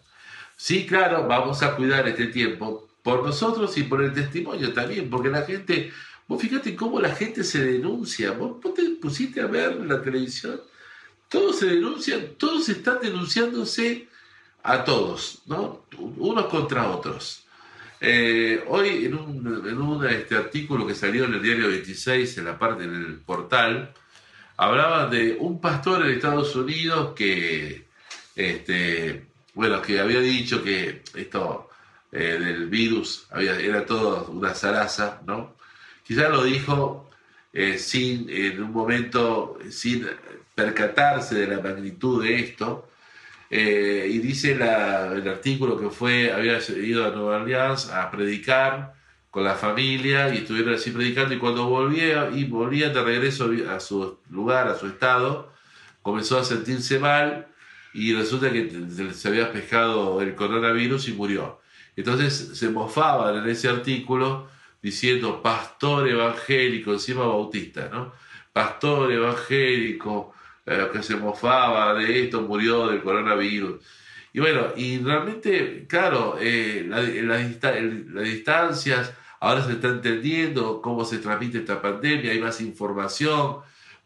Sí, claro, vamos a cuidar este tiempo por nosotros y por el testimonio también, porque la gente, vos fíjate cómo la gente se denuncia, vos, te pusiste a ver la televisión, todos se denuncian, todos están denunciándose a todos, ¿no? Unos contra otros. Eh, hoy en un, en un, este, artículo que salió en el diario 26, en la parte en el portal, hablaba de un pastor en Estados Unidos que, este, bueno, que había dicho que esto eh, del virus había, era todo una zaraza, ¿no? Quizás lo dijo eh, sin, en un momento, sin percatarse de la magnitud de esto, eh, y dice la, el artículo que fue, había ido a Nueva Orleans a predicar con la familia y estuvieron así predicando y cuando volvía y volvían de regreso a su lugar, a su estado, comenzó a sentirse mal y resulta que se había pescado el coronavirus y murió. Entonces se mofaban en ese artículo diciendo pastor evangélico, encima bautista, ¿no? Pastor evangélico eh, que se mofaba de esto, murió del coronavirus. Y bueno, y realmente, claro, eh, el- las distancias, ahora se está entendiendo cómo se transmite esta pandemia, hay más información.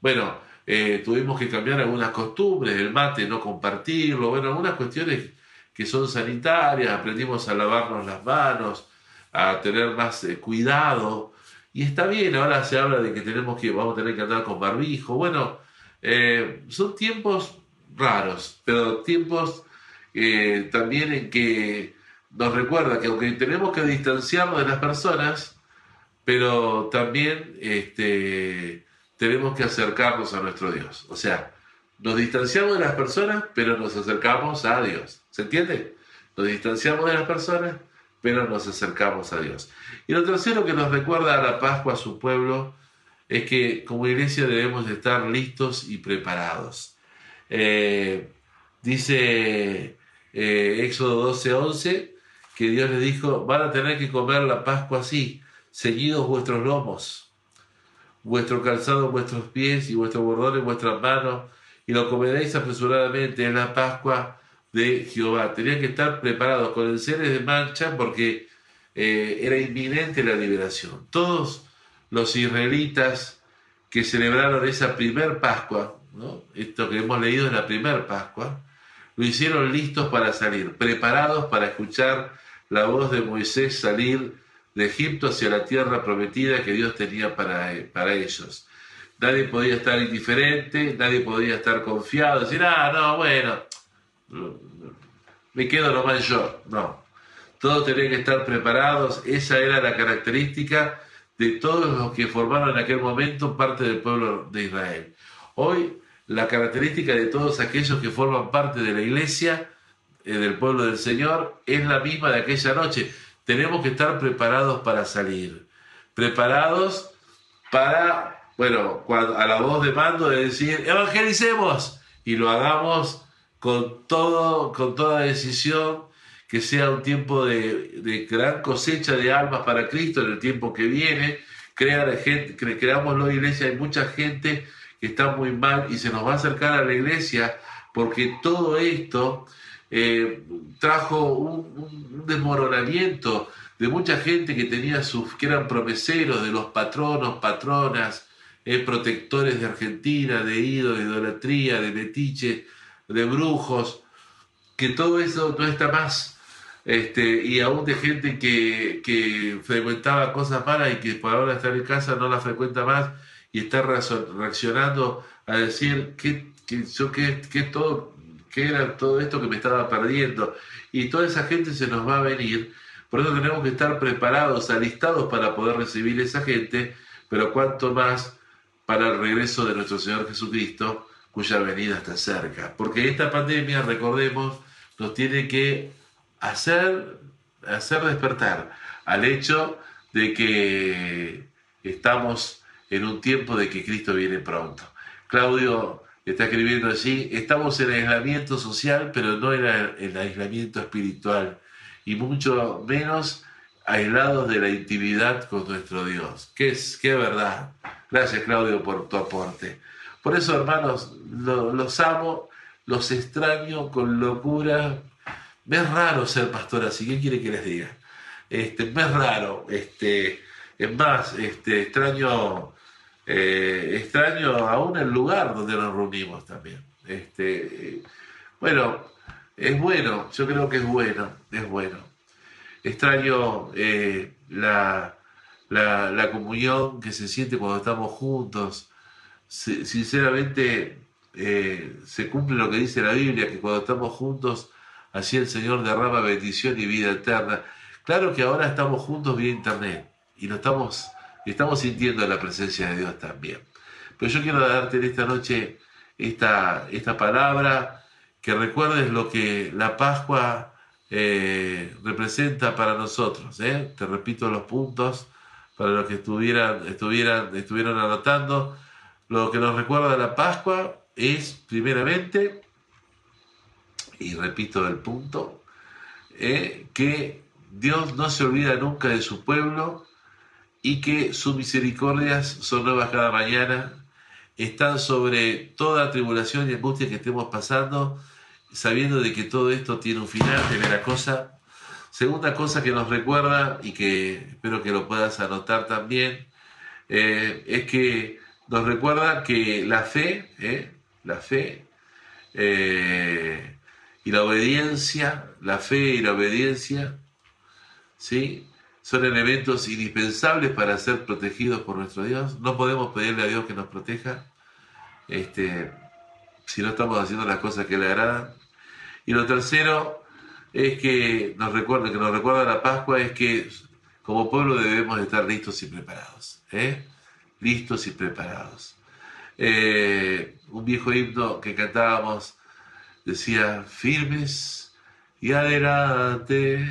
Bueno, eh, tuvimos que cambiar algunas costumbres, el mate, no compartirlo, bueno, algunas cuestiones que son sanitarias, aprendimos a lavarnos las manos, a tener más eh, cuidado. Y está bien, ahora se habla de que tenemos que, vamos a tener que andar con barbijo. Bueno, eh, son tiempos raros, pero tiempos eh, también en que nos recuerda que aunque tenemos que distanciarnos de las personas, pero también este, tenemos que acercarnos a nuestro Dios. O sea, nos distanciamos de las personas, pero nos acercamos a Dios. ¿Se entiende? Nos distanciamos de las personas, pero nos acercamos a Dios. Y lo tercero que nos recuerda a la Pascua a su pueblo es que como iglesia debemos de estar listos y preparados. Eh, dice eh, Éxodo 12, 11, que Dios les dijo, van a tener que comer la Pascua así, ceñidos vuestros lomos, vuestro calzado vuestros pies y vuestro bordón vuestras manos, y lo comeréis apresuradamente, en la Pascua de Jehová. Tenían que estar preparados con el ceres de mancha porque eh, era inminente la liberación. Todos los israelitas que celebraron esa primer Pascua, ¿no? esto que hemos leído es la primer Pascua, lo hicieron listos para salir, preparados para escuchar la voz de Moisés salir de Egipto hacia la tierra prometida que Dios tenía para, para ellos. Nadie podía estar indiferente, nadie podía estar confiado, decir, ah, no, bueno, me quedo nomás yo. No, todos tenían que estar preparados, esa era la característica de todos los que formaron en aquel momento parte del pueblo de Israel. Hoy, la característica de todos aquellos que forman parte de la iglesia, eh, del pueblo del Señor, es la misma de aquella noche. Tenemos que estar preparados para salir, preparados para, bueno, cuando, a la voz de mando de decir, evangelicemos, y lo hagamos con, todo, con toda decisión, que sea un tiempo de, gran cosecha de almas para Cristo en el tiempo que viene. Crear gente, cre, creámoslo, iglesia, hay mucha gente que está muy mal y se nos va a acercar a la iglesia porque todo esto eh, trajo un, desmoronamiento de mucha gente que tenía sus, que eran promeseros de los patronos, patronas, eh, protectores de Argentina, de ídolos, de idolatría, de metiche, de brujos, que todo eso no está más. Este, y aún de gente que, que frecuentaba cosas malas y que por ahora está en casa no la frecuenta más y está reaccionando a decir que, que yo que, que todo que era todo esto que me estaba perdiendo y toda esa gente se nos va a venir por eso tenemos que estar preparados alistados para poder recibir esa gente pero cuanto más para el regreso de nuestro Señor Jesucristo cuya venida está cerca porque esta pandemia recordemos nos tiene que hacer hacer despertar al hecho de que estamos en un tiempo de que Cristo viene pronto. Claudio está escribiendo así, estamos en aislamiento social, pero no en el aislamiento espiritual, y mucho menos aislados de la intimidad con nuestro Dios. Qué, es, qué verdad. Gracias Claudio por tu aporte. Por eso, hermanos, lo, los amo, los extraño con locura. Me es raro ser pastor así, ¿qué quiere que les diga? Este, me es raro, este, es más, este, extraño, eh, extraño aún el lugar donde nos reunimos también. Este, eh, bueno, es bueno, yo creo que es bueno, es bueno. Extraño eh, la, la, la, comunión que se siente cuando estamos juntos. Sinceramente, eh, se cumple lo que dice la Biblia, que cuando estamos juntos, así el Señor derrama bendición y vida eterna. Claro que ahora estamos juntos vía internet y no estamos, estamos sintiendo la presencia de Dios también. Pero yo quiero darte en esta noche esta, esta palabra, que recuerdes lo que la Pascua eh, representa para nosotros. ¿eh? Te repito los puntos para los que estuvieran, estuvieran, estuvieron anotando. Lo que nos recuerda la Pascua es, primeramente, y repito el punto, eh, que Dios no se olvida nunca de su pueblo y que sus misericordias son nuevas cada mañana, están sobre toda tribulación y angustia que estemos pasando, sabiendo de que todo esto tiene un final, primera cosa. Segunda cosa que nos recuerda y que espero que lo puedas anotar también, eh, es que nos recuerda que la fe, eh, la fe eh, y la obediencia, la fe y la obediencia, ¿sí? son elementos indispensables para ser protegidos por nuestro Dios. No podemos pedirle a Dios que nos proteja este, si no estamos haciendo las cosas que le agradan. Y lo tercero es que nos recuerda, que nos recuerda la Pascua, es que como pueblo debemos estar listos y preparados. ¿eh? Listos y preparados. Eh, un viejo himno que cantábamos decía, firmes y adelante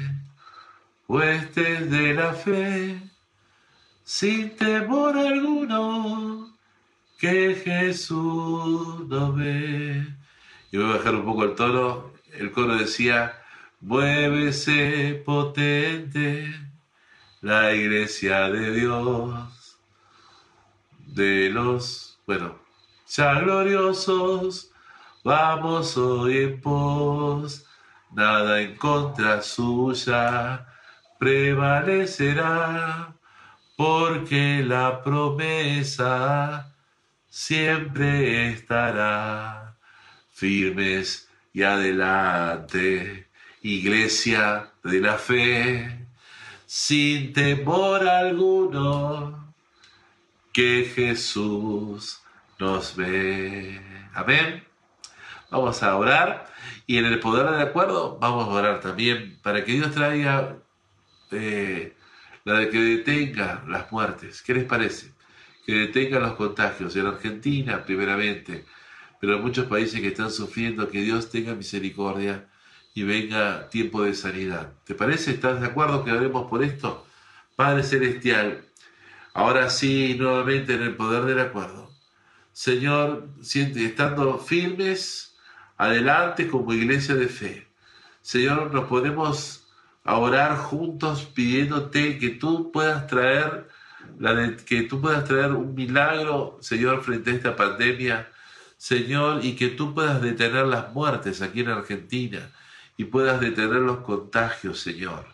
huestes de la fe, sin temor alguno, que Jesús nos ve. Y voy a bajar un poco el tono. El coro decía, muévese potente la iglesia de Dios, de los, bueno, ya gloriosos, vamos hoy en pos, nada en contra suya prevalecerá, porque la promesa siempre estará. Firmes y adelante, iglesia de la fe, sin temor alguno, que Jesús nos ve. Amén. Vamos a orar y en el poder del acuerdo vamos a orar también para que Dios traiga eh, la de que detenga las muertes. ¿Qué les parece? Que detenga los contagios en Argentina primeramente, pero en muchos países que están sufriendo, que Dios tenga misericordia y venga tiempo de sanidad. ¿Te parece? ¿Estás de acuerdo que oremos por esto? Padre Celestial, ahora sí, nuevamente en el poder del acuerdo. Señor, estando firmes, adelante como iglesia de fe. Señor, nos podemos orar juntos pidiéndote que tú puedas traer la que tú puedas traer un milagro, Señor, frente a esta pandemia, Señor, y que tú puedas detener las muertes aquí en Argentina y puedas detener los contagios, Señor.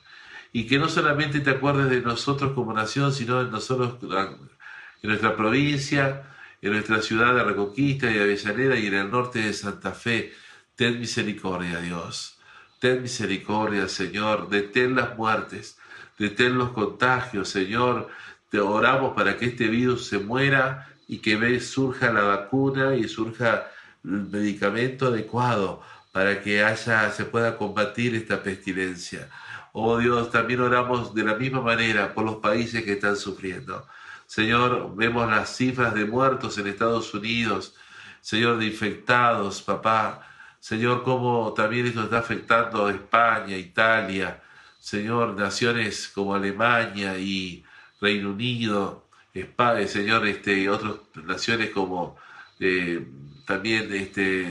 Y que no solamente te acuerdes de nosotros como nación, sino de nosotros en nuestra provincia, en nuestra ciudad de Reconquista y de Avellaneda y en el norte de Santa Fe. Ten misericordia, Dios. Ten misericordia, Señor. Detén las muertes. Detén los contagios, Señor. Te oramos para que este virus se muera y que surja la vacuna y surja el medicamento adecuado para que haya, se pueda combatir esta pestilencia. Oh Dios, también oramos de la misma manera por los países que están sufriendo. Señor, vemos las cifras de muertos en Estados Unidos, Señor, de infectados, papá. Señor, cómo también esto está afectando a España, Italia, Señor, naciones como Alemania y Reino Unido, España, Señor, este, otras naciones como eh, también este,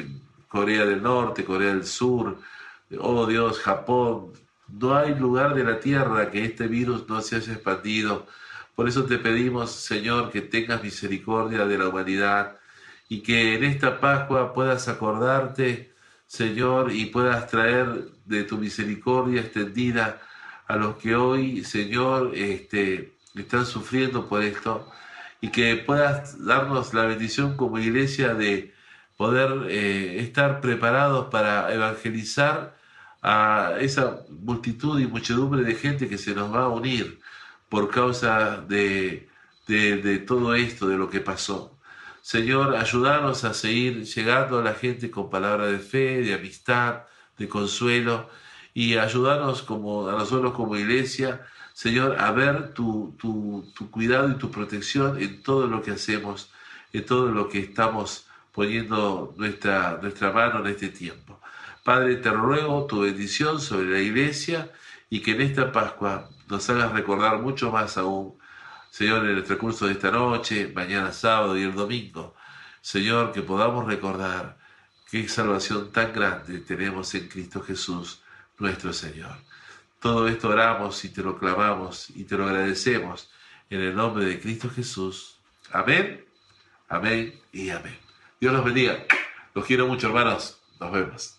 eh, Corea del Norte, Corea del Sur, oh Dios, Japón. No hay lugar de la tierra que este virus no se haya expandido. Por eso te pedimos, Señor, que tengas misericordia de la humanidad y que en esta Pascua puedas acordarte, Señor, y puedas traer de tu misericordia extendida a los que hoy, Señor, este, están sufriendo por esto y que puedas darnos la bendición como iglesia de poder eh, estar preparados para evangelizar a esa multitud y muchedumbre de gente que se nos va a unir por causa de, de, todo esto, de lo que pasó. Señor, ayúdanos a seguir llegando a la gente con palabra de fe, de amistad, de consuelo, y ayúdanos como, a nosotros como iglesia, Señor, a ver tu, tu, tu cuidado y tu protección en todo lo que hacemos, en todo lo que estamos poniendo nuestra, nuestra mano en este tiempo. Padre, te ruego tu bendición sobre la iglesia y que en esta Pascua nos hagas recordar mucho más aún, Señor, en el transcurso de esta noche, mañana sábado y el domingo, Señor, que podamos recordar qué salvación tan grande tenemos en Cristo Jesús, nuestro Señor. Todo esto oramos y te lo clamamos y te lo agradecemos en el nombre de Cristo Jesús. Amén, amén y amén. Dios los bendiga. Los quiero mucho, hermanos. Nos vemos.